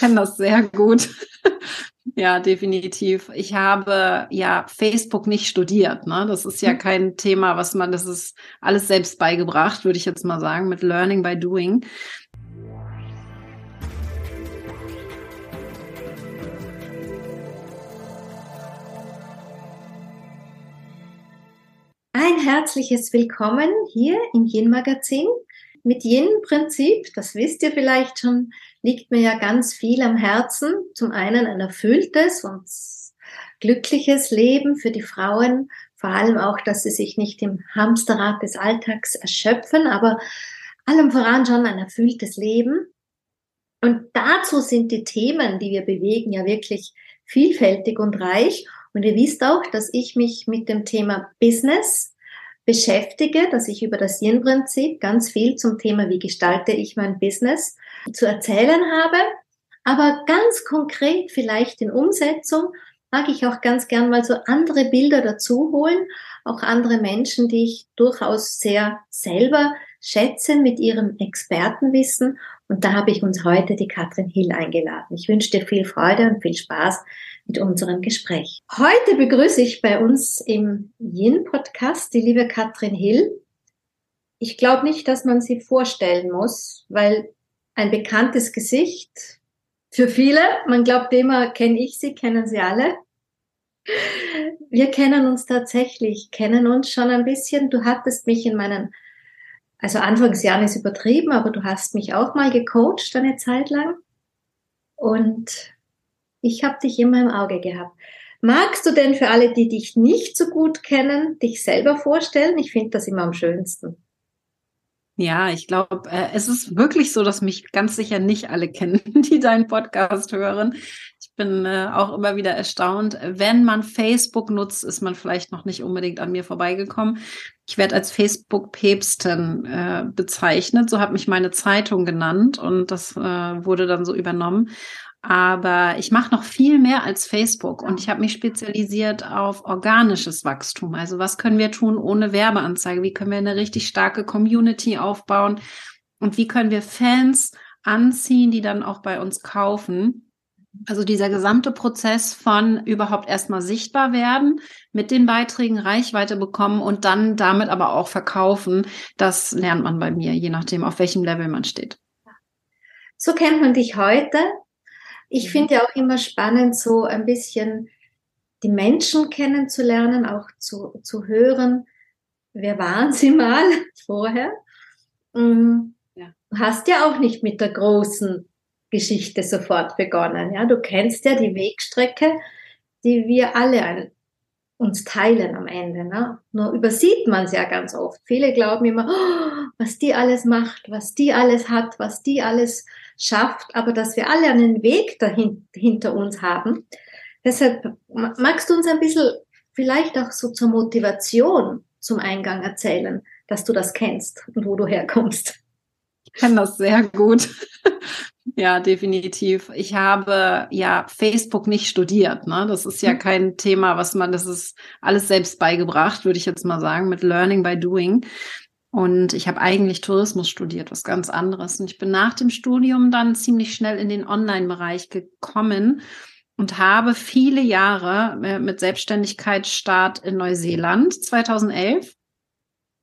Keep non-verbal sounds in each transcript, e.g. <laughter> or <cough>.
Kenne das sehr gut. <laughs> ja, definitiv. Ich habe ja Facebook nicht studiert. Ne? Das ist ja mhm. kein Thema, was man, das ist alles selbst beigebracht, würde ich jetzt mal sagen, mit Learning by Doing. Ein herzliches Willkommen hier im Yin Magazin. Mit Yin Prinzip, das wisst ihr vielleicht schon, liegt mir ja ganz viel am Herzen. Zum einen ein erfülltes und glückliches Leben für die Frauen, vor allem auch, dass sie sich nicht im Hamsterrad des Alltags erschöpfen, aber allem voran schon ein erfülltes Leben. Und dazu sind die Themen, die wir bewegen, ja wirklich vielfältig und reich. Und ihr wisst auch, dass ich mich mit dem Thema Business beschäftige, dass ich über das Yin-Prinzip ganz viel zum Thema, wie gestalte ich mein Business, zu erzählen habe. Aber ganz konkret vielleicht in Umsetzung mag ich auch ganz gern mal so andere Bilder dazu holen, auch andere Menschen, die ich durchaus sehr selber schätze mit ihrem Expertenwissen. Und da habe ich uns heute die Katrin Hill eingeladen. Ich wünsche dir viel Freude und viel Spaß mit unserem Gespräch. Heute begrüße ich bei uns im Yin-Podcast die liebe Katrin Hill. Ich glaube nicht, dass man sie vorstellen muss, weil ein bekanntes Gesicht für viele. Man glaubt immer, kenne ich sie, kennen sie alle. Wir kennen uns tatsächlich, kennen uns schon ein bisschen. Du hattest mich in meinen, also Anfangsjahren ist übertrieben, aber du hast mich auch mal gecoacht eine Zeit lang. Und ich habe dich immer im Auge gehabt. Magst du denn für alle, die dich nicht so gut kennen, dich selber vorstellen? Ich finde das immer am schönsten. Ja, ich glaube, äh, es ist wirklich so, dass mich ganz sicher nicht alle kennen, <laughs> die deinen Podcast hören. Ich bin äh, auch immer wieder erstaunt. Wenn man Facebook nutzt, ist man vielleicht noch nicht unbedingt an mir vorbeigekommen. Ich werde als Facebook-Päpstin äh, bezeichnet. So hat mich meine Zeitung genannt und das äh, wurde dann so übernommen. Aber ich mache noch viel mehr als Facebook und ich habe mich spezialisiert auf organisches Wachstum. Also was können wir tun ohne Werbeanzeige? Wie können wir eine richtig starke Community aufbauen? Und wie können wir Fans anziehen, die dann auch bei uns kaufen? Also dieser gesamte Prozess von überhaupt erstmal sichtbar werden, mit den Beiträgen Reichweite bekommen und dann damit aber auch verkaufen, das lernt man bei mir, je nachdem, auf welchem Level man steht. So kennt man dich heute. Ich mhm. finde ja auch immer spannend, so ein bisschen die Menschen kennenzulernen, auch zu, zu hören, wer waren sie mal <laughs> vorher. Mm, ja. Du hast ja auch nicht mit der großen Geschichte sofort begonnen. Ja, du kennst ja die Wegstrecke, die wir alle an, uns teilen am Ende. Ne? Nur übersieht man es ja ganz oft. Viele glauben immer, oh, <gasps> was die alles macht, was die alles hat, was die alles schafft, aber dass wir alle einen Weg dahin, hinter uns haben. Deshalb magst du uns ein bisschen vielleicht auch so zur Motivation zum Eingang erzählen, dass du das kennst und wo du herkommst. Ich kenne das sehr gut. <laughs> ja, definitiv. Ich habe ja Facebook nicht studiert. Ne? Das ist ja mhm. kein Thema, was man, das ist alles selbst beigebracht, würde ich jetzt mal sagen, mit Learning by Doing. Und ich habe eigentlich Tourismus studiert, was ganz anderes. Und ich bin nach dem Studium dann ziemlich schnell in den Online-Bereich gekommen und habe viele Jahre äh, mit Selbstständigkeitsstart in Neuseeland 2011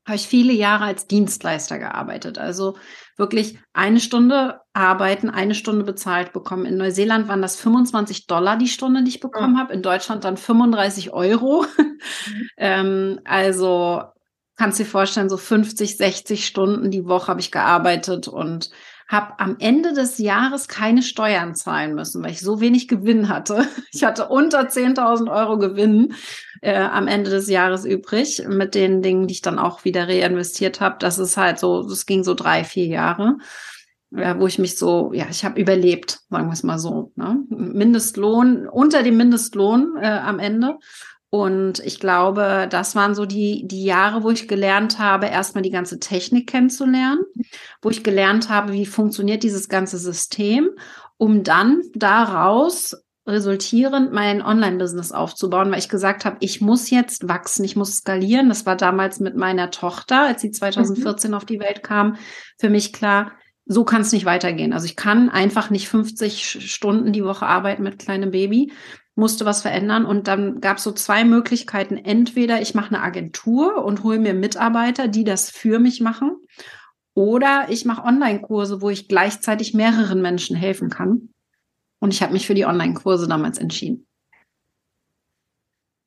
habe ich viele Jahre als Dienstleister gearbeitet. Also wirklich eine Stunde arbeiten, eine Stunde bezahlt bekommen. In Neuseeland waren das 25 Dollar die Stunde, die ich bekommen ja. habe. In Deutschland dann 35 Euro. Mhm. <laughs> ähm, also kannst dir vorstellen, so 50, 60 Stunden die Woche habe ich gearbeitet und habe am Ende des Jahres keine Steuern zahlen müssen, weil ich so wenig Gewinn hatte. <laughs> Ich hatte unter 10.000 Euro Gewinn äh, am Ende des Jahres übrig mit den Dingen, die ich dann auch wieder reinvestiert habe. Das ist halt so, das ging so drei, vier Jahre. Ja, wo ich mich so, ja, ich habe überlebt, sagen wir es mal so. Ne? Mindestlohn, unter dem Mindestlohn äh, am Ende und ich glaube, das waren so die, die Jahre, wo ich gelernt habe, erstmal die ganze Technik kennenzulernen, wo ich gelernt habe, wie funktioniert dieses ganze System, um dann daraus resultierend mein Online-Business aufzubauen, weil ich gesagt habe, ich muss jetzt wachsen, ich muss skalieren. Das war damals mit meiner Tochter, als sie 2014 mhm. auf die Welt kam, für mich klar, so kann es nicht weitergehen. Also ich kann einfach nicht 50 Stunden die Woche arbeiten mit kleinem Baby, musste was verändern und dann gab es so zwei Möglichkeiten. Entweder ich mache eine Agentur und hole mir Mitarbeiter, die das für mich machen, oder ich mache Online-Kurse, wo ich gleichzeitig mehreren Menschen helfen kann. Und ich habe mich für die Online-Kurse damals entschieden.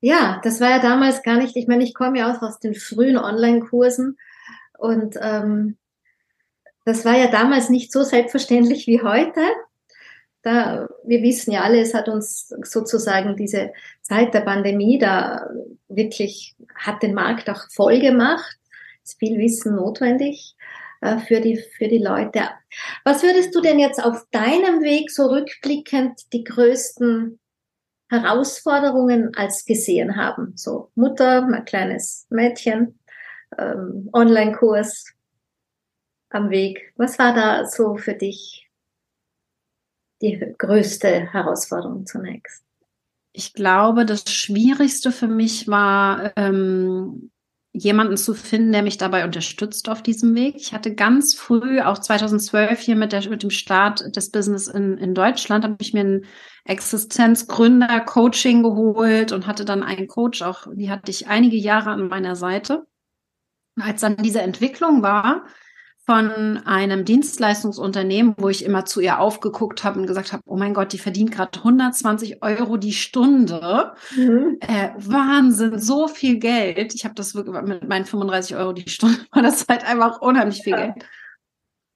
Ja, das war ja damals gar nicht, ich meine, ich komme ja auch aus den frühen Online-Kursen und ähm, das war ja damals nicht so selbstverständlich wie heute. Da, wir wissen ja alle, es hat uns sozusagen diese Zeit der Pandemie da wirklich, hat den Markt auch voll gemacht. Ist viel Wissen notwendig äh, für die, für die Leute. Was würdest du denn jetzt auf deinem Weg so rückblickend die größten Herausforderungen als gesehen haben? So Mutter, mein kleines Mädchen, ähm, Online-Kurs am Weg. Was war da so für dich die größte Herausforderung zunächst? Ich glaube, das Schwierigste für mich war, ähm, jemanden zu finden, der mich dabei unterstützt auf diesem Weg. Ich hatte ganz früh, auch 2012 hier mit, der, mit dem Start des Business in, in Deutschland, habe ich mir ein Existenzgründer-Coaching geholt und hatte dann einen Coach, auch die hatte ich einige Jahre an meiner Seite. Als dann diese Entwicklung war, von einem Dienstleistungsunternehmen, wo ich immer zu ihr aufgeguckt habe und gesagt habe, oh mein Gott, die verdient gerade 120 Euro die Stunde. Mhm. Äh, Wahnsinn, so viel Geld. Ich habe das wirklich mit meinen 35 Euro die Stunde, war das halt einfach unheimlich viel ja. Geld.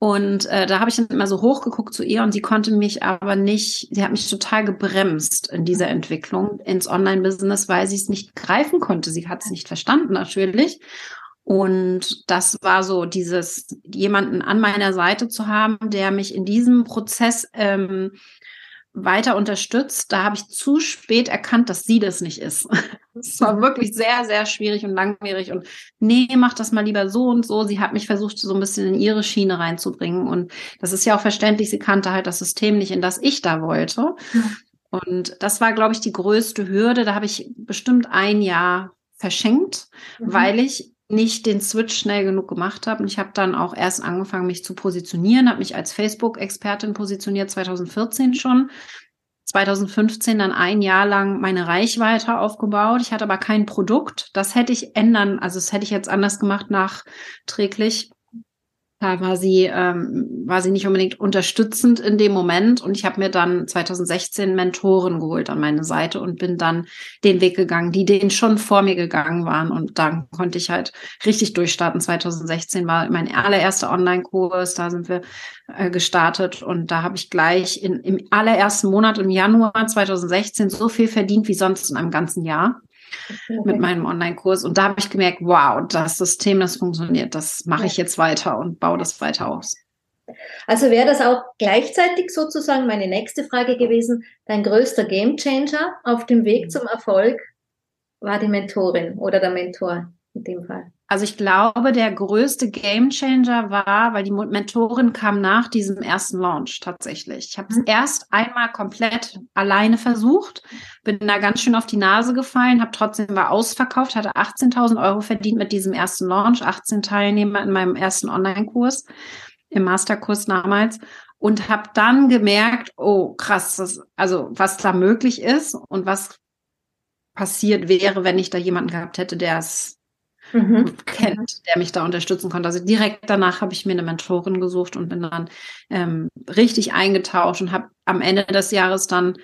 Und äh, da habe ich dann immer so hochgeguckt zu ihr und sie konnte mich aber nicht, sie hat mich total gebremst in dieser Entwicklung ins Online-Business, weil sie es nicht greifen konnte. Sie hat es nicht verstanden natürlich. Und das war so dieses, jemanden an meiner Seite zu haben, der mich in diesem Prozess ähm, weiter unterstützt. Da habe ich zu spät erkannt, dass sie das nicht ist. <laughs> Es war wirklich sehr, sehr schwierig und langwierig. Und nee, mach das mal lieber so und so. Sie hat mich versucht, so ein bisschen in ihre Schiene reinzubringen. Und das ist ja auch verständlich. Sie kannte halt das System nicht, in das ich da wollte. Ja. Und das war, glaube ich, die größte Hürde. Da habe ich bestimmt ein Jahr verschenkt, mhm. weil ich nicht den Switch schnell genug gemacht habe. Und ich habe dann auch erst angefangen, mich zu positionieren, habe mich als Facebook-Expertin positioniert, 2014 schon. 2015 dann ein Jahr lang meine Reichweite aufgebaut. Ich hatte aber kein Produkt. Das hätte ich ändern, also das hätte ich jetzt anders gemacht nachträglich. Da war sie, ähm, war sie nicht unbedingt unterstützend in dem Moment. Und ich habe mir dann 2016 Mentoren geholt an meine Seite und bin dann den Weg gegangen, die den schon vor mir gegangen waren. Und dann konnte ich halt richtig durchstarten. 2016 war mein allererster Online-Kurs. Da sind wir äh, gestartet. Und da habe ich gleich in, im allerersten Monat im Januar 2016 so viel verdient wie sonst in einem ganzen Jahr mit meinem Online-Kurs. Und da habe ich gemerkt, wow, das System, das funktioniert, das mache ich jetzt weiter und baue das weiter aus. Also wäre das auch gleichzeitig sozusagen meine nächste Frage gewesen, dein größter Gamechanger auf dem Weg zum Erfolg war die Mentorin oder der Mentor in dem Fall? Also ich glaube, der größte Gamechanger war, weil die Mentorin kam nach diesem ersten Launch tatsächlich. Ich habe es mhm. erst einmal komplett alleine versucht, bin da ganz schön auf die Nase gefallen, habe trotzdem war ausverkauft, hatte 18.000 Euro verdient mit diesem ersten Launch, 18 Teilnehmer in meinem ersten Online-Kurs, im Masterkurs damals und habe dann gemerkt, oh krass, das, also was da möglich ist und was passiert wäre, wenn ich da jemanden gehabt hätte, der es mhm. kennt, der mich da unterstützen konnte. Also direkt danach habe ich mir eine Mentorin gesucht und bin dann ähm, richtig eingetaucht und habe am Ende des Jahres dann,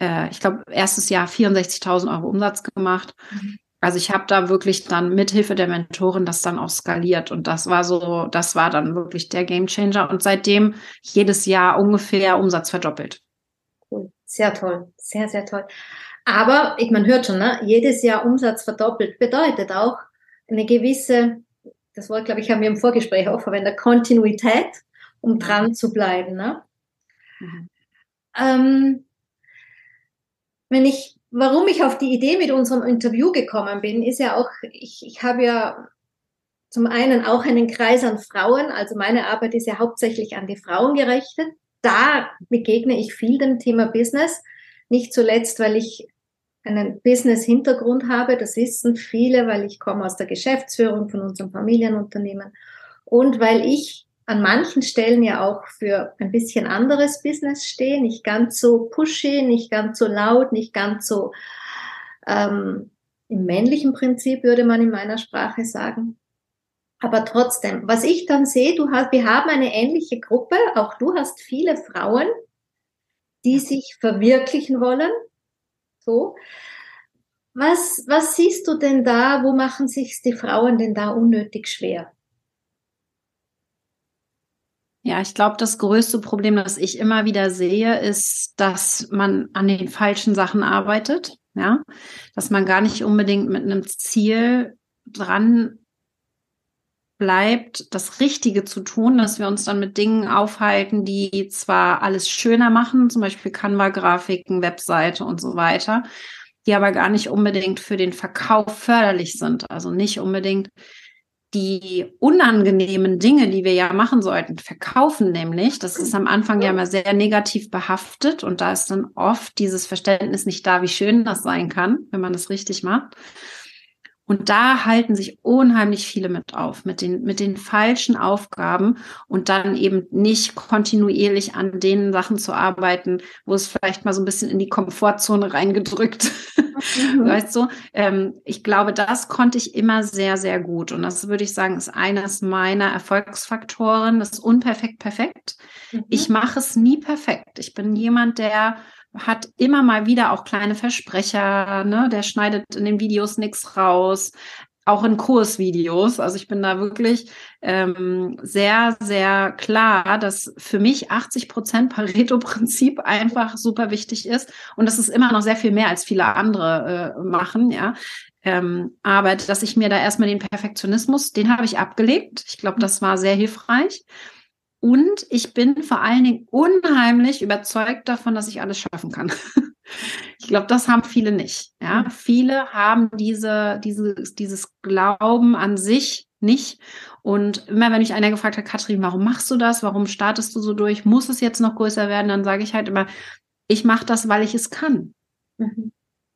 äh, ich glaube, erstes Jahr 64.000 Euro Umsatz gemacht. Mhm. Also ich habe da wirklich dann mithilfe der Mentorin das dann auch skaliert und das war so, das war dann wirklich der Gamechanger und seitdem jedes Jahr ungefähr Umsatz verdoppelt. Cool, sehr toll, sehr sehr toll. Aber ich man hört schon, ne? jedes Jahr Umsatz verdoppelt bedeutet auch, eine gewisse, das Wort, glaube ich, haben wir im Vorgespräch auch verwendet, Kontinuität, um dran zu bleiben. Ne? Mhm. Ähm, wenn ich, warum ich auf die Idee mit unserem Interview gekommen bin, ist ja auch, ich, ich habe ja zum einen auch einen Kreis an Frauen, also meine Arbeit ist ja hauptsächlich an die Frauen gerichtet. Da begegne ich viel dem Thema Business, nicht zuletzt, weil ich einen Business-Hintergrund habe. Das wissen viele, weil ich komme aus der Geschäftsführung von unserem Familienunternehmen und weil ich an manchen Stellen ja auch für ein bisschen anderes Business stehe, nicht ganz so pushy, nicht ganz so laut, nicht ganz so ähm, im männlichen Prinzip, würde man in meiner Sprache sagen. Aber trotzdem, was ich dann sehe, du hast, wir haben eine ähnliche Gruppe, auch du hast viele Frauen, die sich verwirklichen wollen. So. Was, was siehst du denn da? Wo machen sich die Frauen denn da unnötig schwer? Ja, ich glaube, das größte Problem, das ich immer wieder sehe, ist, dass man an den falschen Sachen arbeitet. Ja, dass man gar nicht unbedingt mit einem Ziel dran bleibt, das Richtige zu tun, dass wir uns dann mit Dingen aufhalten, die zwar alles schöner machen, zum Beispiel Canva-Grafiken, Webseite und so weiter, die aber gar nicht unbedingt für den Verkauf förderlich sind. Also nicht unbedingt die unangenehmen Dinge, die wir ja machen sollten, verkaufen nämlich. Das ist am Anfang ja immer sehr negativ behaftet und da ist dann oft dieses Verständnis nicht da, wie schön das sein kann, wenn man das richtig macht. Und da halten sich unheimlich viele mit auf, mit den, mit den falschen Aufgaben und dann eben nicht kontinuierlich an den Sachen zu arbeiten, wo es vielleicht mal so ein bisschen in die Komfortzone reingedrückt. Mhm. <laughs> Weißt du, ähm, ich glaube, das konnte ich immer sehr, sehr gut. Und das würde ich sagen, ist eines meiner Erfolgsfaktoren, das unperfekt perfekt. Mhm. Ich mache es nie perfekt. Ich bin jemand, der hat immer mal wieder auch kleine Versprecher, ne? Der schneidet in den Videos nichts raus, auch in Kursvideos. Also ich bin da wirklich ähm, sehr, sehr klar, dass für mich 80 Prozent Pareto-Prinzip <laughs> einfach super wichtig ist. Und das ist immer noch sehr viel mehr als viele andere äh, machen, ja. Ähm, aber dass ich mir da erstmal den Perfektionismus, den habe ich abgelegt. Ich glaube, das war sehr hilfreich. Und ich bin vor allen Dingen unheimlich überzeugt davon, dass ich alles schaffen kann. <laughs> ich glaube, das haben viele nicht. Ja, viele haben diese, diese, dieses Glauben an sich nicht. Und immer wenn mich einer gefragt hat, Katrin, warum machst du das? Warum startest du so durch? Muss es jetzt noch größer werden? Dann sage ich halt immer, ich mache das, weil ich es kann. Mhm.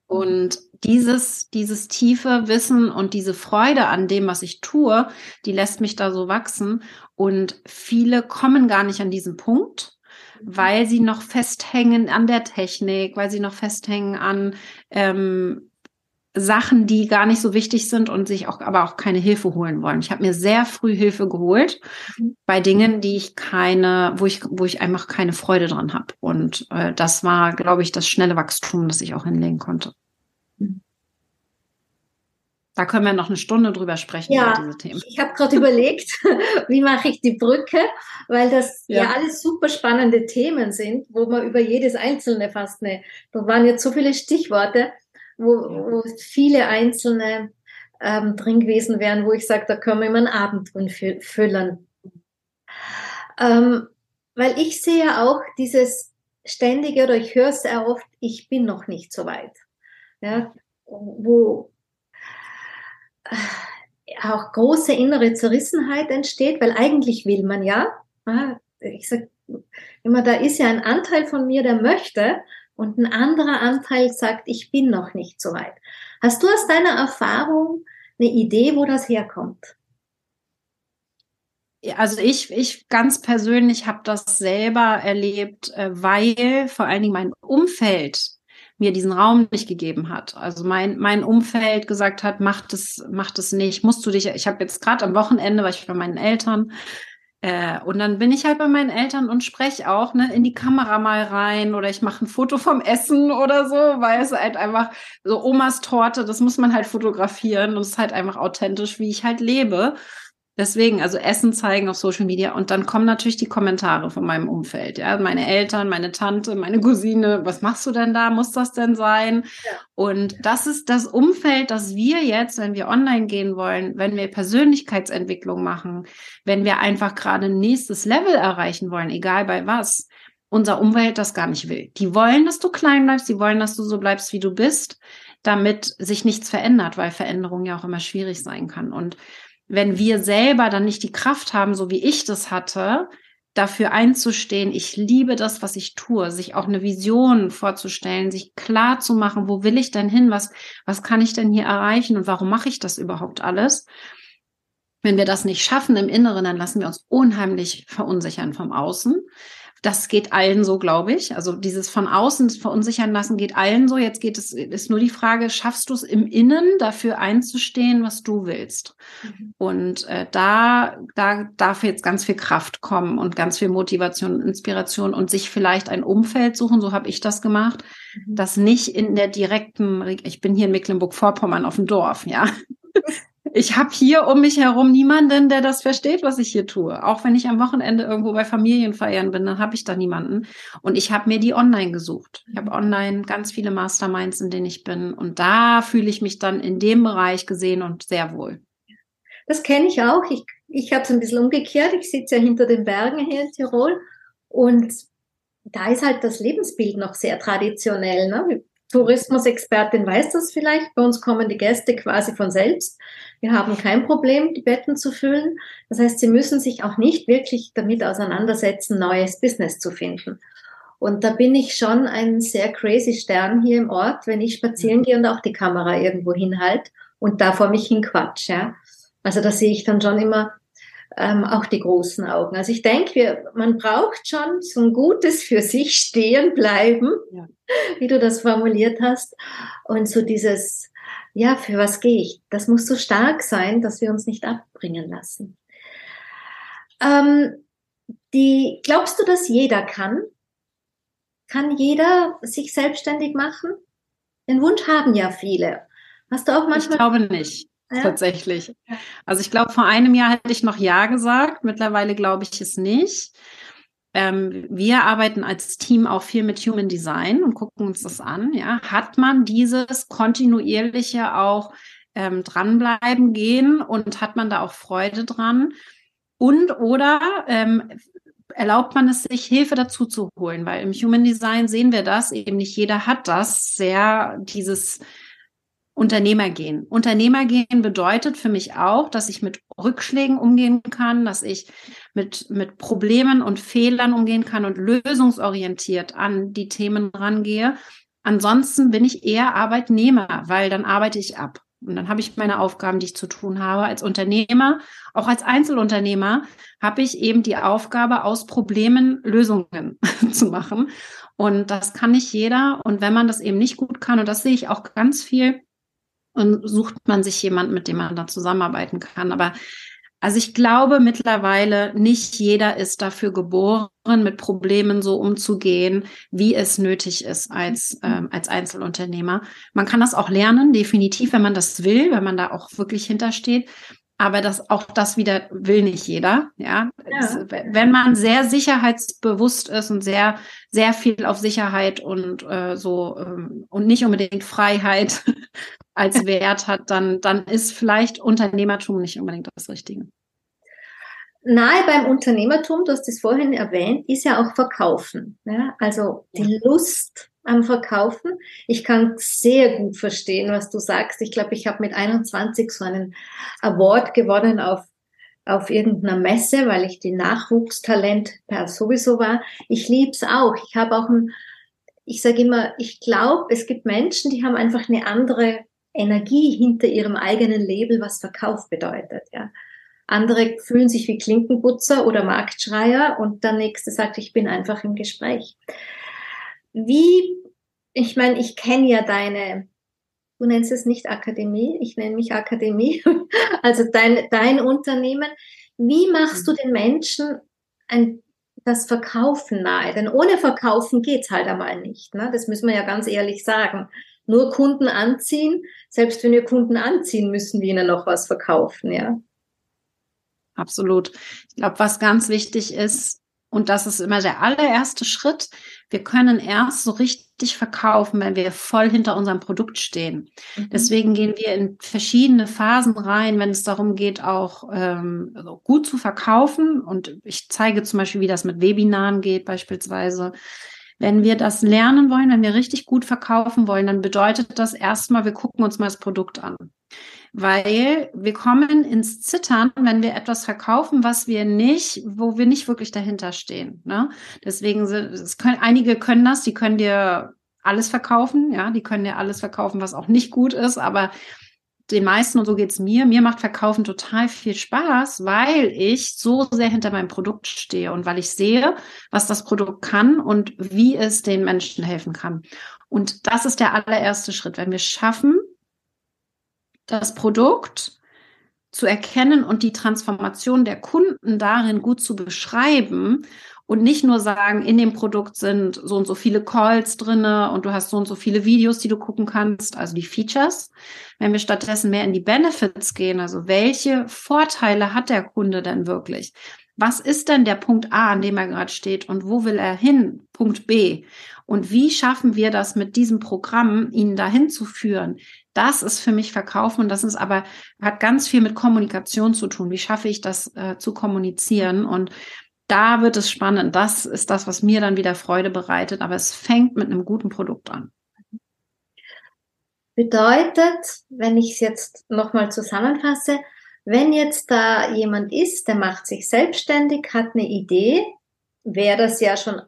Und dieses, dieses tiefe Wissen und diese Freude an dem, was ich tue, die lässt mich da so wachsen. Und viele kommen gar nicht an diesen Punkt, weil sie noch festhängen an der Technik, weil sie noch festhängen an ähm, Sachen, die gar nicht so wichtig sind und sich auch aber auch keine Hilfe holen wollen. Ich habe mir sehr früh Hilfe geholt mhm. bei Dingen, die ich keine, wo ich, wo ich einfach keine Freude dran habe. Und äh, das war, glaube ich, das schnelle Wachstum, das ich auch hinlegen konnte. Mhm. Da können wir noch eine Stunde drüber sprechen ja, über diese Themen. Ich habe gerade <laughs> überlegt, <laughs> wie mache ich die Brücke, weil das ja. ja. alles super spannende Themen sind, wo man über jedes einzelne fast eine, da waren jetzt so viele Stichworte, wo, wo viele einzelne ähm, drin gewesen wären, wo ich sage, da können wir immer einen Abend drin füllen. Ähm, weil ich sehe auch dieses ständige, oder ich höre es sehr oft, ich bin noch nicht so weit. Ja, wo äh, auch große innere Zerrissenheit entsteht, weil eigentlich will man ja, ich sage immer, da ist ja ein Anteil von mir, der möchte, und ein anderer Anteil sagt, ich bin noch nicht so weit. Hast du aus deiner Erfahrung eine Idee, wo das herkommt? Also ich, ich ganz persönlich habe das selber erlebt, äh, weil vor allen Dingen mein Umfeld mir diesen Raum nicht gegeben hat. Also mein, mein Umfeld gesagt hat, mach das, mach das nicht, musst du dich, ich habe jetzt gerade am Wochenende, war ich bei meinen Eltern, äh, und dann bin ich halt bei meinen Eltern und spreche auch ne, in die Kamera mal rein oder ich mache ein Foto vom Essen oder so, weil es halt einfach so Omas Torte, das muss man halt fotografieren und es ist halt einfach authentisch, wie ich halt lebe. Deswegen, also Essen zeigen auf Social Media und dann kommen natürlich die Kommentare von meinem Umfeld. Ja, meine Eltern, meine Tante, meine Cousine, was machst du denn da? Muss das denn sein? Ja. Und das ist das Umfeld, das wir jetzt, wenn wir online gehen wollen, wenn wir Persönlichkeitsentwicklung machen, wenn wir einfach gerade ein nächstes Level erreichen wollen, egal bei was, unser Umwelt das gar nicht will. Die wollen, dass du klein bleibst, die wollen, dass du so bleibst, wie du bist, damit sich nichts verändert, weil Veränderung ja auch immer schwierig sein kann. Und wenn wir selber dann nicht die Kraft haben, so wie ich das hatte, dafür einzustehen, ich liebe das, was ich tue, sich auch eine Vision vorzustellen, sich klar zu machen, wo will ich denn hin, was, was kann ich denn hier erreichen und warum mache ich das überhaupt alles? Wenn wir das nicht schaffen im Inneren, dann lassen wir uns unheimlich verunsichern vom Außen. Das geht allen so, glaube ich. Also dieses von außen verunsichern lassen geht allen so. Jetzt geht es, ist nur die Frage, schaffst du es im Innen dafür einzustehen, was du willst? Mhm. Und äh, da, da darf jetzt ganz viel Kraft kommen und ganz viel Motivation und Inspiration und sich vielleicht ein Umfeld suchen, so habe ich das gemacht, mhm. das nicht in der direkten, ich bin hier in Mecklenburg-Vorpommern auf dem Dorf, ja <laughs> ich habe hier um mich herum niemanden, der das versteht, was ich hier tue. Auch wenn ich am Wochenende irgendwo bei Familienfeiern bin, dann habe ich da niemanden. Und ich habe mir die online gesucht. Ich habe online ganz viele Masterminds, in denen ich bin. Und da fühle ich mich dann in dem Bereich gesehen und sehr wohl. Das kenne ich auch. Ich, ich habe es ein bisschen umgekehrt. Ich sitze ja hinter den Bergen hier in Tirol. Und da ist halt das Lebensbild noch sehr traditionell. Ne? Tourismusexpertin weiß das vielleicht. Bei uns kommen die Gäste quasi von selbst. Wir haben kein Problem, die Betten zu füllen. Das heißt, sie müssen sich auch nicht wirklich damit auseinandersetzen, neues Business zu finden. Und da bin ich schon ein sehr crazy Stern hier im Ort, wenn ich spazieren gehe und auch die Kamera irgendwo hinhalt und da vor mich hin quatsch, ja. Also da sehe ich dann schon immer ähm, auch die großen Augen. Also ich denke, man braucht schon so ein gutes für sich stehen bleiben, ja. <laughs> wie du das formuliert hast. Und so dieses, ja, für was gehe ich? Das muss so stark sein, dass wir uns nicht abbringen lassen. Ähm, die, glaubst du, dass jeder kann? Kann jeder sich selbstständig machen? Den Wunsch haben ja viele. Hast du auch manchmal? Ich glaube nicht. Ja? Tatsächlich. Also ich glaube, vor einem Jahr hätte ich noch Ja gesagt. Mittlerweile glaube ich es nicht. Ähm, wir arbeiten als Team auch viel mit Human Design und gucken uns das an. Ja, hat man dieses kontinuierliche auch ähm, dranbleiben gehen und hat man da auch Freude dran? Und oder ähm, erlaubt man es sich, Hilfe dazu zu holen? Weil im Human Design sehen wir das, eben nicht jeder hat das, sehr dieses Unternehmer gehen. Unternehmer gehen bedeutet für mich auch, dass ich mit Rückschlägen umgehen kann, dass ich mit, mit Problemen und Fehlern umgehen kann und lösungsorientiert an die Themen rangehe. Ansonsten bin ich eher Arbeitnehmer, weil dann arbeite ich ab. Und dann habe ich meine Aufgaben, die ich zu tun habe. Als Unternehmer, auch als Einzelunternehmer, habe ich eben die Aufgabe, aus Problemen Lösungen <laughs> zu machen. Und das kann nicht jeder. Und wenn man das eben nicht gut kann, und das sehe ich auch ganz viel und sucht man sich jemand, mit dem man da zusammenarbeiten kann. Aber also ich glaube mittlerweile, nicht jeder ist dafür geboren, mit Problemen so umzugehen, wie es nötig ist als, ähm, als Einzelunternehmer. Man kann das auch lernen, definitiv, wenn man das will, wenn man da auch wirklich hintersteht. Aber das, auch das wieder will nicht jeder. Ja, ja. Es, wenn man sehr sicherheitsbewusst ist und sehr, sehr viel auf Sicherheit und äh, so ähm, und nicht unbedingt Freiheit <laughs> als <laughs> Wert hat, dann, dann ist vielleicht Unternehmertum nicht unbedingt das Richtige. Nahe beim Unternehmertum, du hast es vorhin erwähnt, ist ja auch Verkaufen. Ja? Also die Lust am Verkaufen. Ich kann sehr gut verstehen, was du sagst. Ich glaube, ich habe mit 21 so einen Award gewonnen auf auf irgendeiner Messe, weil ich die Nachwuchstalent per sowieso war. Ich lieb's auch. Ich habe auch ein, ich sage immer, ich glaube, es gibt Menschen, die haben einfach eine andere Energie hinter ihrem eigenen Label, was Verkauf bedeutet. Ja. Andere fühlen sich wie Klinkenputzer oder Marktschreier und der nächste sagt, ich bin einfach im Gespräch. Wie, ich meine, ich kenne ja deine, du nennst es nicht Akademie, ich nenne mich Akademie, <laughs> also dein, dein Unternehmen. Wie machst du den Menschen ein, das Verkaufen nahe? Denn ohne Verkaufen geht's halt einmal nicht. Ne? Das müssen wir ja ganz ehrlich sagen. Nur Kunden anziehen, selbst wenn wir Kunden anziehen, müssen wir ihnen noch was verkaufen, ja. Absolut. Ich glaube, was ganz wichtig ist, und das ist immer der allererste Schritt. Wir können erst so richtig verkaufen, wenn wir voll hinter unserem Produkt stehen. Mhm. Deswegen gehen wir in verschiedene Phasen rein, wenn es darum geht, auch ähm, also gut zu verkaufen. Und ich zeige zum Beispiel, wie das mit Webinaren geht, beispielsweise. Wenn wir das lernen wollen, wenn wir richtig gut verkaufen wollen, dann bedeutet das erstmal, wir gucken uns mal das Produkt an weil wir kommen ins Zittern, wenn wir etwas verkaufen, was wir nicht, wo wir nicht wirklich dahinter stehen. Ne? Deswegen können, einige können das, die können dir alles verkaufen, ja, die können dir alles verkaufen, was auch nicht gut ist, aber den meisten, und so geht's mir, mir macht Verkaufen total viel Spaß, weil ich so sehr hinter meinem Produkt stehe und weil ich sehe, was das Produkt kann und wie es den Menschen helfen kann. Und das ist der allererste Schritt, wenn wir schaffen, das Produkt zu erkennen und die Transformation der Kunden darin gut zu beschreiben und nicht nur sagen, in dem Produkt sind so und so viele Calls drinne und du hast so und so viele Videos, die du gucken kannst, also die Features. Wenn wir stattdessen mehr in die Benefits gehen, also welche Vorteile hat der Kunde denn wirklich? Was ist denn der Punkt A, an dem er gerade steht und wo will er hin? Punkt B. Und wie schaffen wir das mit diesem Programm, ihn dahin zu führen? Das ist für mich Verkaufen und das ist aber, hat ganz viel mit Kommunikation zu tun. Wie schaffe ich das äh, zu kommunizieren? Und da wird es spannend. Das ist das, was mir dann wieder Freude bereitet. Aber es fängt mit einem guten Produkt an. Bedeutet, wenn ich es jetzt nochmal zusammenfasse, wenn jetzt da jemand ist, der macht sich selbstständig, hat eine Idee, wäre das ja schon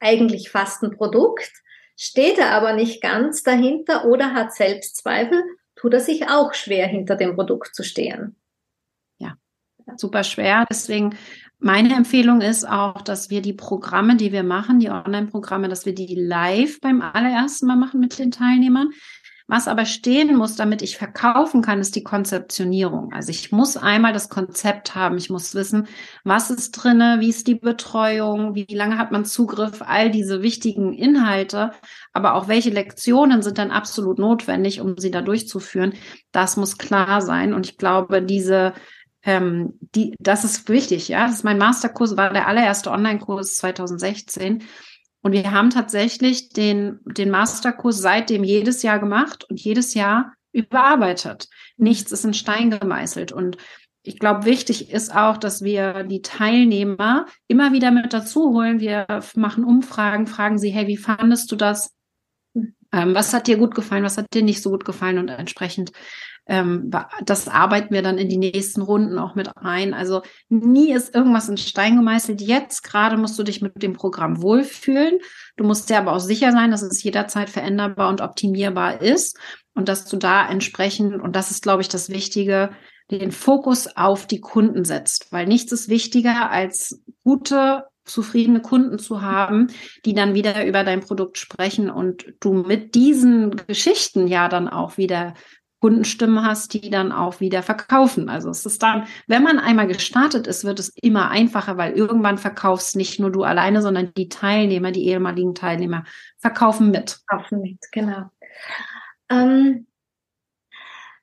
eigentlich fast ein Produkt, steht er aber nicht ganz dahinter oder hat Selbstzweifel, tut er sich auch schwer, hinter dem Produkt zu stehen. Ja, super schwer. Deswegen meine Empfehlung ist auch, dass wir die Programme, die wir machen, die Online-Programme, dass wir die live beim allerersten Mal machen mit den Teilnehmern. Was aber stehen muss, damit ich verkaufen kann, ist die Konzeptionierung. Also ich muss einmal das Konzept haben. Ich muss wissen, was ist drinne, wie ist die Betreuung, wie lange hat man Zugriff, all diese wichtigen Inhalte, aber auch welche Lektionen sind dann absolut notwendig, um sie da durchzuführen. Das muss klar sein. Und ich glaube, diese ähm, die, das ist wichtig, ja. Das ist mein Masterkurs, war der allererste Online-Kurs 2016. Und wir haben tatsächlich den, den Masterkurs seitdem jedes Jahr gemacht und jedes Jahr überarbeitet. Nichts ist in Stein gemeißelt. Und ich glaube, wichtig ist auch, dass wir die Teilnehmer immer wieder mit dazu holen. Wir machen Umfragen, fragen sie, hey, wie fandest du das? Ähm, was hat dir gut gefallen? Was hat dir nicht so gut gefallen? Und entsprechend ähm, das arbeiten wir dann in die nächsten Runden auch mit ein. Also nie ist irgendwas in Stein gemeißelt. Jetzt gerade musst du dich mit dem Programm wohlfühlen. Du musst dir aber auch sicher sein, dass es jederzeit veränderbar und optimierbar ist und dass du da entsprechend, und das ist, glaube ich, das Wichtige, den Fokus auf die Kunden setzt, weil nichts ist wichtiger als gute zufriedene Kunden zu haben, die dann wieder über dein Produkt sprechen und du mit diesen Geschichten ja dann auch wieder Kundenstimmen hast, die dann auch wieder verkaufen. Also es ist dann, wenn man einmal gestartet ist, wird es immer einfacher, weil irgendwann verkaufst nicht nur du alleine, sondern die Teilnehmer, die ehemaligen Teilnehmer verkaufen mit. Verkaufen mit, genau. Ähm,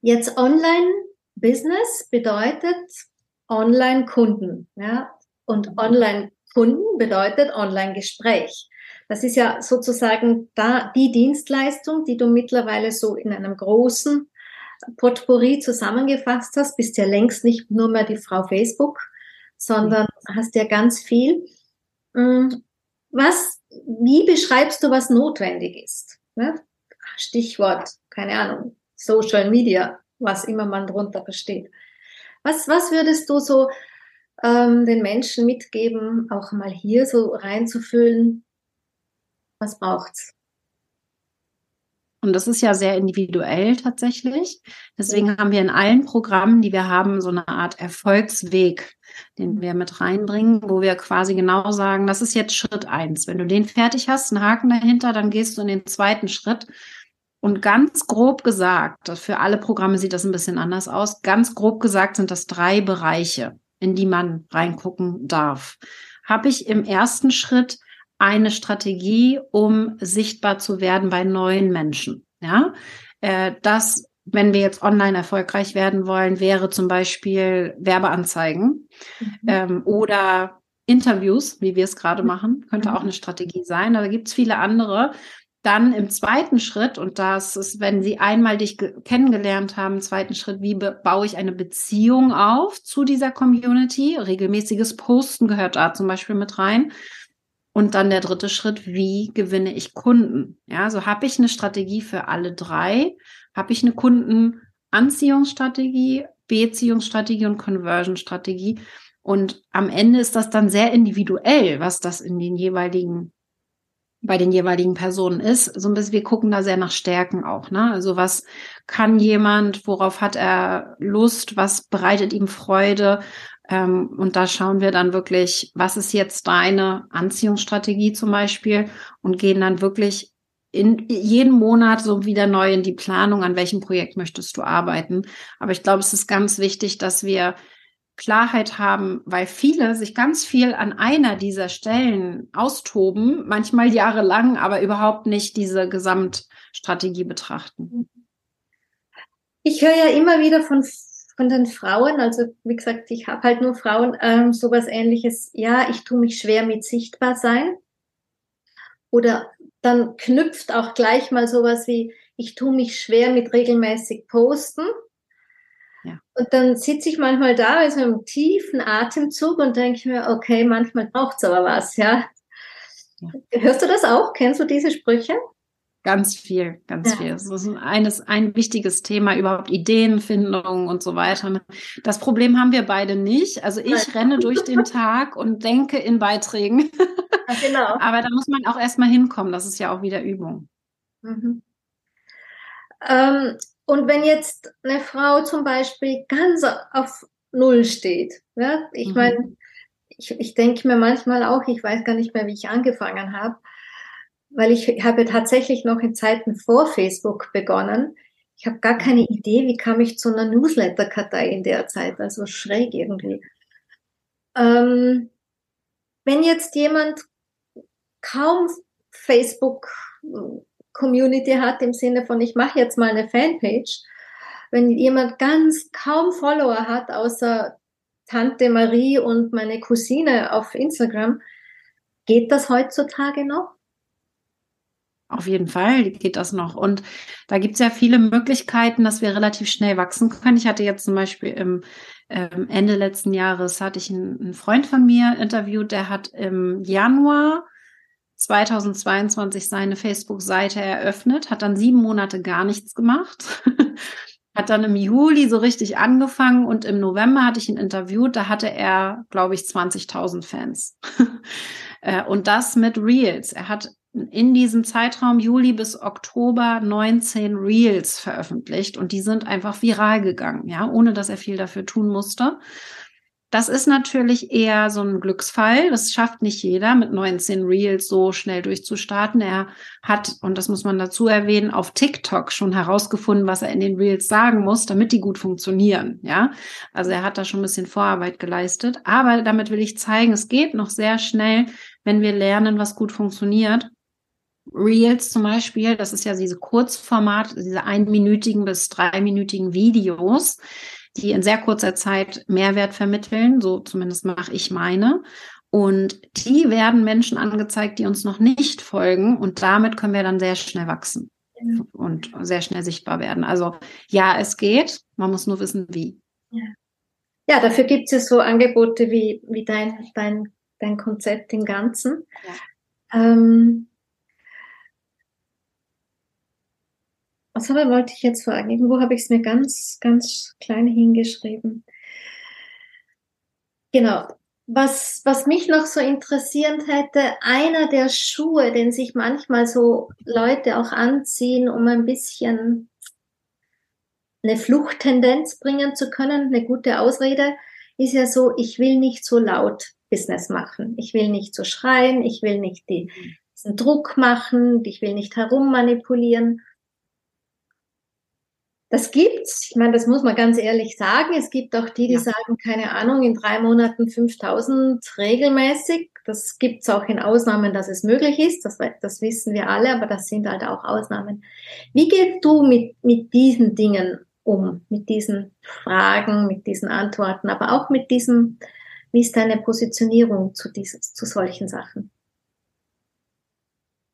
jetzt Online-Business bedeutet Online-Kunden, ja, und Online-Kunden bedeutet Online-Gespräch. Das ist ja sozusagen da die Dienstleistung, die du mittlerweile so in einem großen Potpourri zusammengefasst hast, bist ja längst nicht nur mehr die Frau Facebook, sondern hast ja ganz viel. Mm, was, wie beschreibst du, was notwendig ist? Ne? Stichwort, keine Ahnung, Social Media, was immer man drunter versteht. Was, was würdest du so ähm, den Menschen mitgeben, auch mal hier so reinzufühlen? Was braucht's? Und das ist ja sehr individuell tatsächlich. Deswegen haben wir in allen Programmen, die wir haben, so eine Art Erfolgsweg, den wir mit reinbringen, wo wir quasi genau sagen, das ist jetzt Schritt eins. Wenn du den fertig hast, einen Haken dahinter, dann gehst du in den zweiten Schritt. Und ganz grob gesagt, für alle Programme sieht das ein bisschen anders aus, ganz grob gesagt sind das drei Bereiche, in die man reingucken darf. Habe ich im ersten Schritt eine Strategie, um sichtbar zu werden bei neuen Menschen. Ja, äh, das, wenn wir jetzt online erfolgreich werden wollen, wäre zum Beispiel Werbeanzeigen mhm. ähm, oder Interviews, wie wir es gerade machen, könnte mhm. auch eine Strategie sein. Da gibt es viele andere. Dann im zweiten Schritt, und das ist, wenn Sie einmal dich kennengelernt haben, zweiten Schritt, wie baue ich eine Beziehung auf zu dieser Community? Regelmäßiges Posten gehört da zum Beispiel mit rein. Und dann der dritte Schritt, wie gewinne ich Kunden? Ja, so habe ich eine Strategie für alle drei. Habe ich eine Kundenanziehungsstrategie, Beziehungsstrategie und Conversion-Strategie. Und am Ende ist das dann sehr individuell, was das in den jeweiligen bei den jeweiligen Personen ist. So ein bisschen, wir gucken da sehr nach Stärken auch, ne? Also was kann jemand, worauf hat er Lust, was bereitet ihm Freude? Ähm, und da schauen wir dann wirklich, was ist jetzt deine Anziehungsstrategie zum Beispiel und gehen dann wirklich in jeden Monat so wieder neu in die Planung, an welchem Projekt möchtest du arbeiten. Aber ich glaube, es ist ganz wichtig, dass wir Klarheit haben, weil viele sich ganz viel an einer dieser Stellen austoben, manchmal jahrelang, aber überhaupt nicht diese Gesamtstrategie betrachten. Ich höre ja immer wieder von, von den Frauen, also wie gesagt, ich habe halt nur Frauen, ähm, sowas ähnliches, ja, ich tue mich schwer mit sichtbar sein. Oder dann knüpft auch gleich mal sowas wie, ich tue mich schwer mit regelmäßig posten. Ja. Und dann sitze ich manchmal da mit so einem tiefen Atemzug und denke mir, okay, manchmal braucht es aber was, ja? ja. Hörst du das auch? Kennst du diese Sprüche? Ganz viel, ganz ja. viel. Das ist eines, ein wichtiges Thema, überhaupt Ideenfindung und so weiter. Das Problem haben wir beide nicht. Also ich renne durch den Tag und denke in Beiträgen. Ja, genau. <laughs> Aber da muss man auch erstmal hinkommen. Das ist ja auch wieder Übung. Mhm. Ähm, und wenn jetzt eine Frau zum Beispiel ganz auf Null steht, ja, ich mhm. meine, ich, ich denke mir manchmal auch, ich weiß gar nicht mehr, wie ich angefangen habe, weil ich habe tatsächlich noch in Zeiten vor Facebook begonnen. Ich habe gar keine Idee, wie kam ich zu einer Newsletter-Kartei in der Zeit, also schräg irgendwie. Ähm, wenn jetzt jemand kaum Facebook Community hat, im Sinne von, ich mache jetzt mal eine Fanpage. Wenn jemand ganz kaum Follower hat, außer Tante Marie und meine Cousine auf Instagram, geht das heutzutage noch? Auf jeden Fall geht das noch. Und da gibt es ja viele Möglichkeiten, dass wir relativ schnell wachsen können. Ich hatte jetzt zum Beispiel im ähm, Ende letzten Jahres hatte ich einen, einen Freund von mir interviewt, der hat im Januar 2022 seine Facebook-Seite eröffnet, hat dann sieben Monate gar nichts gemacht, <laughs> hat dann im Juli so richtig angefangen und im November hatte ich ihn interviewt, da hatte er, glaube ich, 20.000 Fans. <laughs> Äh, und das mit Reels. Er hat in diesem Zeitraum Juli bis Oktober 19 Reels veröffentlicht und die sind einfach viral gegangen, ja, ohne dass er viel dafür tun musste. Das ist natürlich eher so ein Glücksfall. Das schafft nicht jeder, mit 19 Reels so schnell durchzustarten. Er hat, und das muss man dazu erwähnen, auf TikTok schon herausgefunden, was er in den Reels sagen muss, damit die gut funktionieren. Ja, also er hat da schon ein bisschen Vorarbeit geleistet. Aber damit will ich zeigen, es geht noch sehr schnell, wenn wir lernen, was gut funktioniert. Reels zum Beispiel, das ist ja diese Kurzformat, diese einminütigen bis dreiminütigen Videos die in sehr kurzer Zeit Mehrwert vermitteln. So zumindest mache ich meine. Und die werden Menschen angezeigt, die uns noch nicht folgen. Und damit können wir dann sehr schnell wachsen und sehr schnell sichtbar werden. Also ja, es geht. Man muss nur wissen, wie. Ja, ja dafür gibt es ja so Angebote wie, wie dein, dein, dein Konzept im Ganzen. Ja. Ähm, was aber wollte ich jetzt fragen? Irgendwo habe ich es mir ganz, ganz klein hingeschrieben. Genau. Was, was mich noch so interessierend hätte, einer der Schuhe, den sich manchmal so Leute auch anziehen, um ein bisschen eine Fluchttendenz bringen zu können, eine gute Ausrede, ist ja so, ich will nicht so laut Business machen. Ich will nicht so schreien, ich will nicht die, diesen Druck machen, ich will nicht herummanipulieren. Das gibt's. Ich meine, das muss man ganz ehrlich sagen. Es gibt auch die, die ja. sagen, keine Ahnung, in drei Monaten 5000 regelmäßig. Das gibt's auch in Ausnahmen, dass es möglich ist. Das, das wissen wir alle, aber das sind halt auch Ausnahmen. Wie gehst du mit, mit diesen Dingen um? Mit diesen Fragen, mit diesen Antworten, aber auch mit diesem, wie ist deine Positionierung zu, dieses, zu solchen Sachen?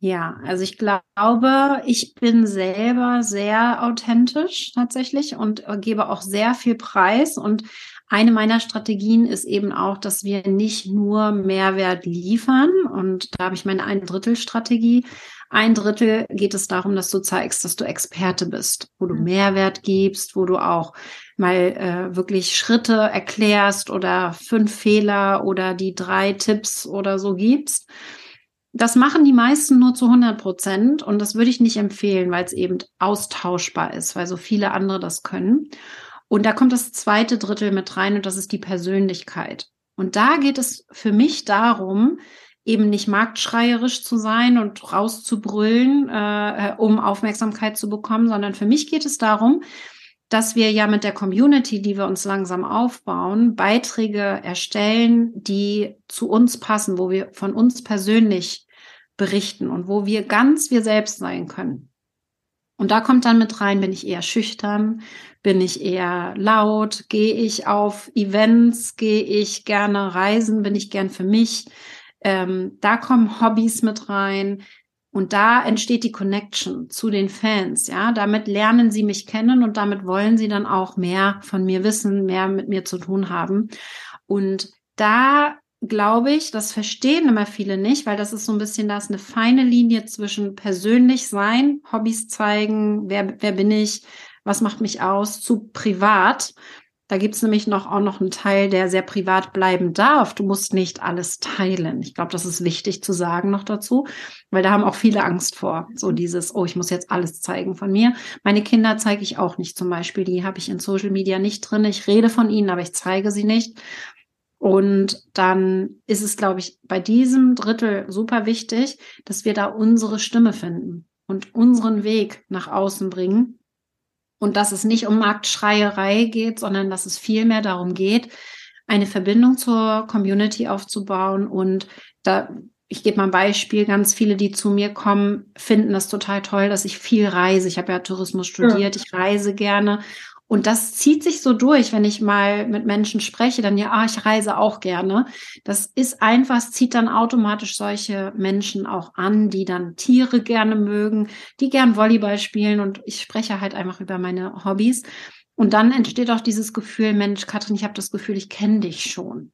Ja, also ich glaube, ich bin selber sehr authentisch tatsächlich und äh, gebe auch sehr viel Preis. Und eine meiner Strategien ist eben auch, dass wir nicht nur Mehrwert liefern. Und da habe ich meine ein Drittel Strategie. Ein Drittel geht es darum, dass du zeigst, dass du Experte bist, wo du mhm. Mehrwert gibst, wo du auch mal äh, wirklich Schritte erklärst oder fünf Fehler oder die drei Tipps oder so gibst. Das machen die meisten nur zu 100 Prozent und das würde ich nicht empfehlen, weil es eben austauschbar ist, weil so viele andere das können. Und da kommt das zweite Drittel mit rein und das ist die Persönlichkeit. Und da geht es für mich darum, eben nicht marktschreierisch zu sein und rauszubrüllen, äh, um Aufmerksamkeit zu bekommen, sondern für mich geht es darum, dass wir ja mit der Community, die wir uns langsam aufbauen, Beiträge erstellen, die zu uns passen, wo wir von uns persönlich berichten und wo wir ganz wir selbst sein können. Und da kommt dann mit rein, bin ich eher schüchtern, bin ich eher laut, gehe ich auf Events, gehe ich gerne reisen, bin ich gern für mich. Ähm, da kommen Hobbys mit rein. Und da entsteht die Connection zu den Fans, ja. Damit lernen sie mich kennen und damit wollen sie dann auch mehr von mir wissen, mehr mit mir zu tun haben. Und da glaube ich, das verstehen immer viele nicht, weil das ist so ein bisschen, da ist eine feine Linie zwischen persönlich sein, Hobbys zeigen, wer, wer bin ich, was macht mich aus, zu privat. Da gibt's nämlich noch auch noch einen Teil, der sehr privat bleiben darf. Du musst nicht alles teilen. Ich glaube, das ist wichtig zu sagen noch dazu, weil da haben auch viele Angst vor. So dieses, oh, ich muss jetzt alles zeigen von mir. Meine Kinder zeige ich auch nicht zum Beispiel. Die habe ich in Social Media nicht drin. Ich rede von ihnen, aber ich zeige sie nicht. Und dann ist es, glaube ich, bei diesem Drittel super wichtig, dass wir da unsere Stimme finden und unseren Weg nach außen bringen und dass es nicht um Marktschreierei geht, sondern dass es vielmehr darum geht, eine Verbindung zur Community aufzubauen. Und da, ich gebe mal ein Beispiel, ganz viele, die zu mir kommen, finden das total toll, dass ich viel reise. Ich habe ja Tourismus studiert, ja. ich reise gerne und das zieht sich so durch, wenn ich mal mit Menschen spreche, dann ja, ah, ich reise auch gerne. Das ist einfach, es zieht dann automatisch solche Menschen auch an, die dann Tiere gerne mögen, die gern Volleyball spielen und ich spreche halt einfach über meine Hobbys. Und dann entsteht auch dieses Gefühl, Mensch, Katrin, ich habe das Gefühl, ich kenne dich schon.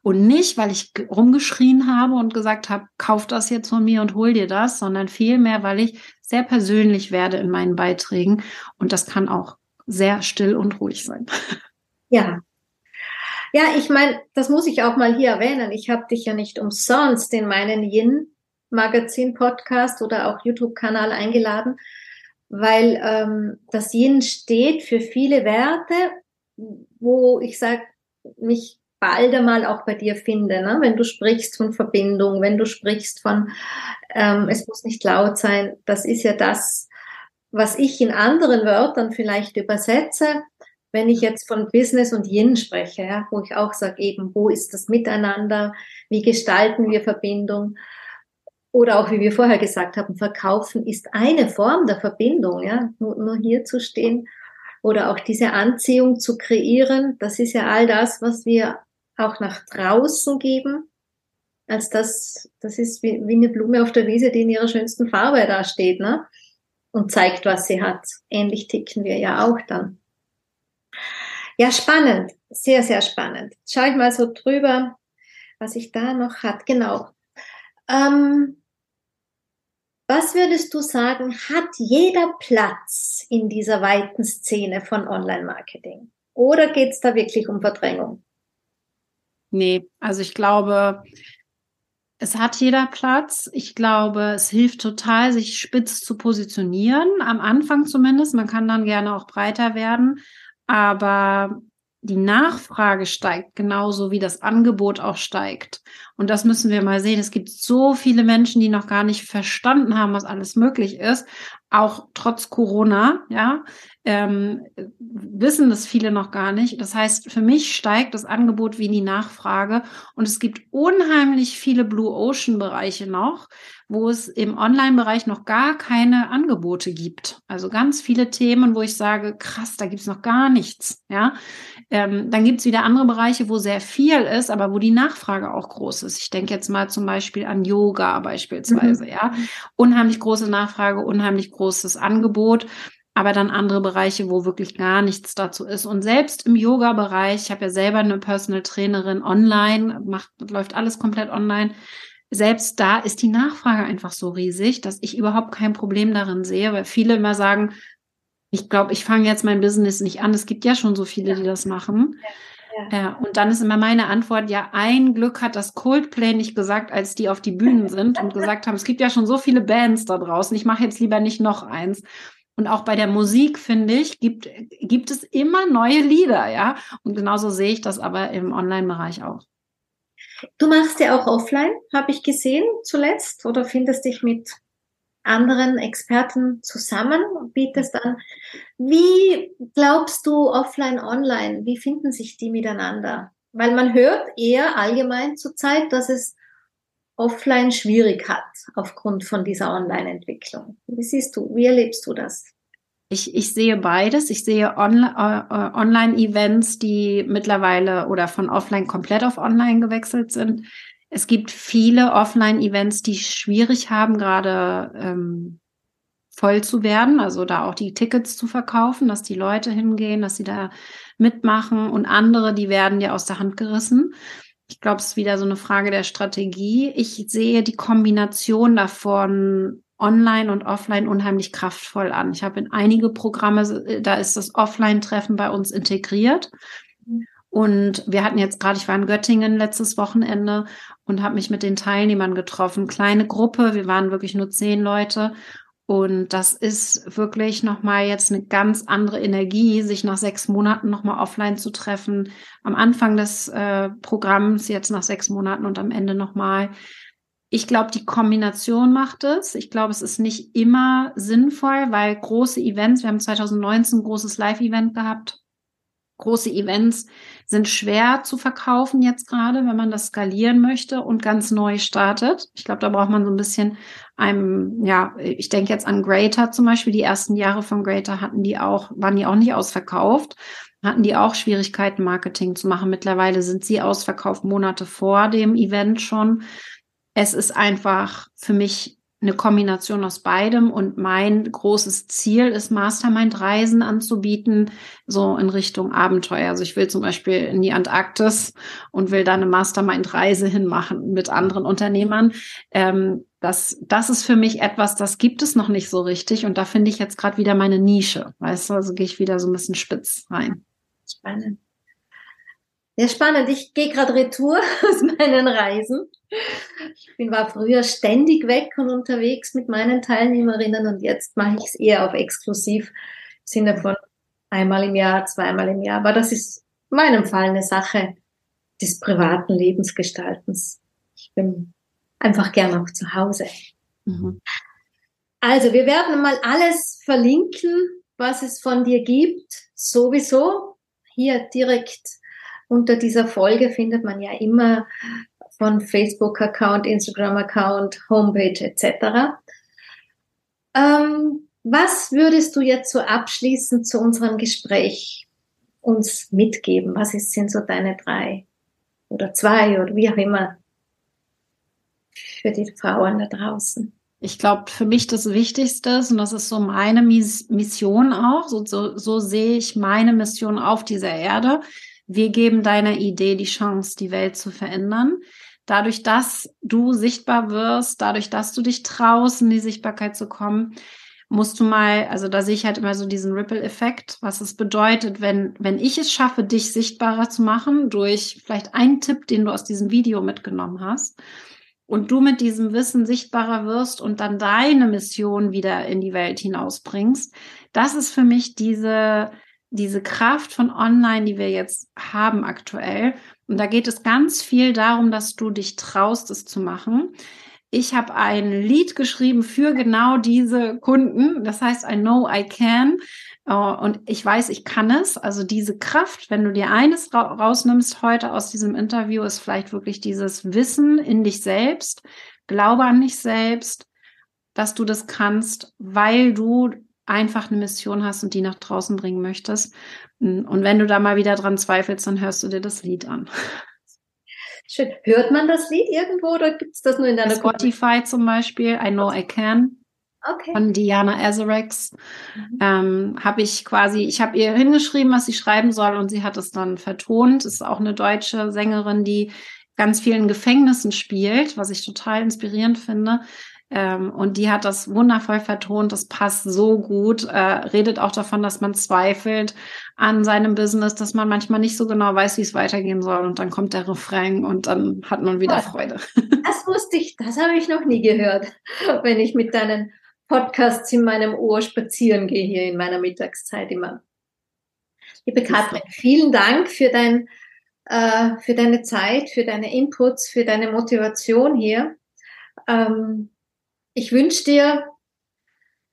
Und nicht, weil ich rumgeschrien habe und gesagt habe, kauf das jetzt von mir und hol dir das, sondern vielmehr, weil ich sehr persönlich werde in meinen Beiträgen. Und das kann auch sehr still und ruhig sein. Ja. Ja, ich meine, das muss ich auch mal hier erwähnen. Ich habe dich ja nicht umsonst in meinen Yin Magazin Podcast oder auch YouTube-Kanal eingeladen, weil ähm, das Yin steht für viele Werte, wo ich sage, mich bald einmal auch bei dir finde. Ne? Wenn du sprichst von Verbindung, wenn du sprichst von, ähm, es muss nicht laut sein, das ist ja das, was ich in anderen Wörtern vielleicht übersetze, wenn ich jetzt von Business und Yin spreche, ja, wo ich auch sage, eben, wo ist das Miteinander, wie gestalten wir Verbindung? Oder auch, wie wir vorher gesagt haben, verkaufen ist eine Form der Verbindung, ja, nur, nur hier zu stehen oder auch diese Anziehung zu kreieren, das ist ja all das, was wir auch nach draußen geben, als das, das ist wie, wie eine Blume auf der Wiese, die in ihrer schönsten Farbe da steht, ne? Und zeigt, was sie hat. Ähnlich ticken wir ja auch dann. Ja, spannend. Sehr, sehr spannend. Schau ich mal so drüber, was ich da noch hat. Genau. Ähm, was würdest du sagen, hat jeder Platz in dieser weiten Szene von Online-Marketing? Oder geht es da wirklich um Verdrängung? Nee, also ich glaube, es hat jeder Platz. Ich glaube, es hilft total, sich spitz zu positionieren. Am Anfang zumindest. Man kann dann gerne auch breiter werden. Aber die Nachfrage steigt genauso wie das Angebot auch steigt. Und das müssen wir mal sehen. Es gibt so viele Menschen, die noch gar nicht verstanden haben, was alles möglich ist, auch trotz Corona, ja ähm, wissen das viele noch gar nicht. Das heißt, für mich steigt das Angebot wie die Nachfrage und es gibt unheimlich viele Blue Ocean Bereiche noch, wo es im Online-Bereich noch gar keine Angebote gibt. Also ganz viele Themen, wo ich sage, krass, da gibt's noch gar nichts. Ja, ähm, dann gibt's wieder andere Bereiche, wo sehr viel ist, aber wo die Nachfrage auch groß ist. Ich denke jetzt mal zum Beispiel an Yoga beispielsweise. Mhm. Ja, unheimlich große Nachfrage, unheimlich großes Angebot aber dann andere Bereiche, wo wirklich gar nichts dazu ist. Und selbst im Yoga-Bereich, ich habe ja selber eine Personal Trainerin online, macht, läuft alles komplett online. Selbst da ist die Nachfrage einfach so riesig, dass ich überhaupt kein Problem darin sehe, weil viele immer sagen, ich glaube, ich fange jetzt mein Business nicht an. Es gibt ja schon so viele, die das machen. Ja. ja. und dann ist immer meine Antwort, ja, ein Glück hat das Coldplay nicht gesagt, als die auf die Bühnen sind und gesagt haben, es gibt ja schon so viele Bands da draußen, ich mache jetzt lieber nicht noch eins. Und auch bei der Musik, finde ich, gibt, gibt es immer neue Lieder, ja. Und genauso sehe ich das aber im Online-Bereich auch. Du machst ja auch offline, habe ich gesehen zuletzt, oder findest dich mit anderen Experten zusammen und bietest an. Wie glaubst du offline, online, wie finden sich die miteinander? Weil man hört eher allgemein zurzeit, dass es offline schwierig hat aufgrund von dieser Online-Entwicklung. Wie siehst du, wie erlebst du das? Ich, ich sehe beides. Ich sehe On äh, Online-Events, die mittlerweile oder von offline komplett auf online gewechselt sind. Es gibt viele Offline-Events, die schwierig haben, gerade ähm, voll zu werden, also da auch die Tickets zu verkaufen, dass die Leute hingehen, dass sie da mitmachen und andere, die werden ja aus der Hand gerissen. Ich glaube, es ist wieder so eine Frage der Strategie. Ich sehe die Kombination davon online und offline unheimlich kraftvoll an. Ich habe in einige Programme, da ist das Offline-Treffen bei uns integriert. Und wir hatten jetzt gerade, ich war in Göttingen letztes Wochenende und habe mich mit den Teilnehmern getroffen. Kleine Gruppe, wir waren wirklich nur zehn Leute. Und das ist wirklich nochmal jetzt eine ganz andere Energie, sich nach sechs Monaten nochmal offline zu treffen. Am Anfang des äh, Programms, jetzt nach sechs Monaten und am Ende nochmal. Ich glaube, die Kombination macht es. Ich glaube, es ist nicht immer sinnvoll, weil große Events, wir haben 2019 ein großes Live-Event gehabt. Große Events sind schwer zu verkaufen jetzt gerade, wenn man das skalieren möchte und ganz neu startet. Ich glaube, da braucht man so ein bisschen einem, ja, ich denke jetzt an Greater zum Beispiel. Die ersten Jahre von Greater hatten die auch, waren die auch nicht ausverkauft, hatten die auch Schwierigkeiten, Marketing zu machen. Mittlerweile sind sie ausverkauft Monate vor dem Event schon. Es ist einfach für mich eine Kombination aus beidem und mein großes Ziel ist, Mastermind-Reisen anzubieten, so in Richtung Abenteuer. Also ich will zum Beispiel in die Antarktis und will da eine Mastermind-Reise hinmachen mit anderen Unternehmern. Ähm, das, das ist für mich etwas, das gibt es noch nicht so richtig und da finde ich jetzt gerade wieder meine Nische. Weißt du, also gehe ich wieder so ein bisschen spitz rein. Spannend. Ja, spannend. Ich gehe gerade retour <laughs> aus meinen Reisen. Ich bin, war früher ständig weg und unterwegs mit meinen Teilnehmerinnen und jetzt mache ich es eher auf exklusiv im Sinne von einmal im Jahr, zweimal im Jahr. Aber das ist in meinem Fall eine Sache des privaten Lebensgestaltens. Ich bin einfach gern auch zu Hause. Mhm. Also, wir werden mal alles verlinken, was es von dir gibt, sowieso. Hier direkt unter dieser Folge findet man ja immer von Facebook-Account, Instagram-Account, Homepage etc. Ähm, was würdest du jetzt so abschließend zu unserem Gespräch uns mitgeben? Was ist, sind so deine drei oder zwei oder wie auch immer für die Frauen da draußen? Ich glaube, für mich das Wichtigste ist, und das ist so meine Mission auch, so, so, so sehe ich meine Mission auf dieser Erde, wir geben deiner Idee die Chance, die Welt zu verändern. Dadurch, dass du sichtbar wirst, dadurch, dass du dich traust, in die Sichtbarkeit zu kommen, musst du mal, also da sehe ich halt immer so diesen Ripple-Effekt, was es bedeutet, wenn, wenn ich es schaffe, dich sichtbarer zu machen, durch vielleicht einen Tipp, den du aus diesem Video mitgenommen hast, und du mit diesem Wissen sichtbarer wirst und dann deine Mission wieder in die Welt hinausbringst, das ist für mich diese, diese Kraft von Online, die wir jetzt haben aktuell. Und da geht es ganz viel darum, dass du dich traust, es zu machen. Ich habe ein Lied geschrieben für genau diese Kunden. Das heißt, I know I can. Äh, und ich weiß, ich kann es. Also diese Kraft, wenn du dir eines rausnimmst heute aus diesem Interview, ist vielleicht wirklich dieses Wissen in dich selbst. Glaube an dich selbst, dass du das kannst, weil du einfach eine Mission hast und die nach draußen bringen möchtest. Und wenn du da mal wieder dran zweifelst, dann hörst du dir das Lied an. <laughs> Schön. Hört man das Lied irgendwo oder gibt es das nur in deiner Spotify zum Beispiel, I Know I Can. Okay. Von Diana Azarex mhm. ähm, habe ich quasi, ich habe ihr hingeschrieben, was sie schreiben soll und sie hat es dann vertont. Ist auch eine deutsche Sängerin, die ganz vielen Gefängnissen spielt, was ich total inspirierend finde Ähm, und die hat das wundervoll vertont. Das passt so gut. Äh, redet auch davon, dass man zweifelt an seinem Business, dass man manchmal nicht so genau weiß, wie es weitergehen soll. Und dann kommt der Refrain und dann hat man wieder Freude. Das wusste ich, das habe ich noch nie gehört, wenn ich mit deinen Podcasts in meinem Ohr spazieren gehe hier in meiner Mittagszeit immer. Liebe Katrin, vielen Dank für dein äh, für deine Zeit, für deine Inputs, für deine Motivation hier. Ähm, ich wünsche dir,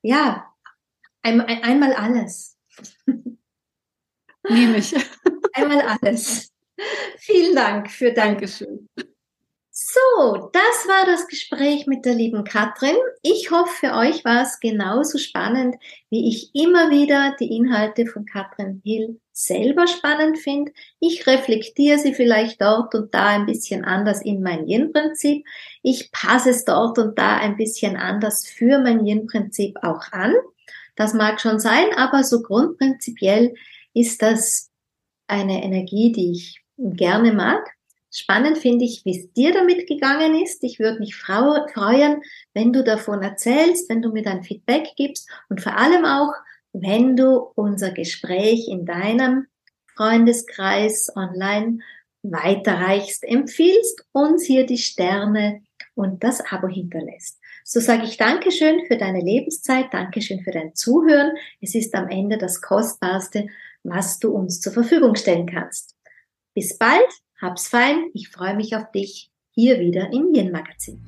ja, ein, ein, einmal alles. <laughs> Nehme ich. <laughs> Einmal alles. Vielen Dank für dein Dankeschön. So, das war das Gespräch mit der lieben Katrin. Ich hoffe, für euch war es genauso spannend, wie ich immer wieder die Inhalte von Katrin Hill selber spannend finde. Ich reflektiere sie vielleicht dort und da ein bisschen anders in mein Yin-Prinzip. Ich passe es dort und da ein bisschen anders für mein Yin-Prinzip auch an. Das mag schon sein, aber so grundprinzipiell ist das eine Energie, die ich gerne mag. Spannend finde ich, wie es dir damit gegangen ist. Ich würde mich freuen, wenn du davon erzählst, wenn du mir dein Feedback gibst und vor allem auch, wenn du unser Gespräch in deinem Freundeskreis online weiterreichst, empfiehlst, uns hier die Sterne und das Abo hinterlässt. So sage ich Dankeschön für deine Lebenszeit, Dankeschön für dein Zuhören. Es ist am Ende das Kostbarste, was du uns zur Verfügung stellen kannst. Bis bald, hab's fein, ich freue mich auf dich hier wieder im Yin Magazin.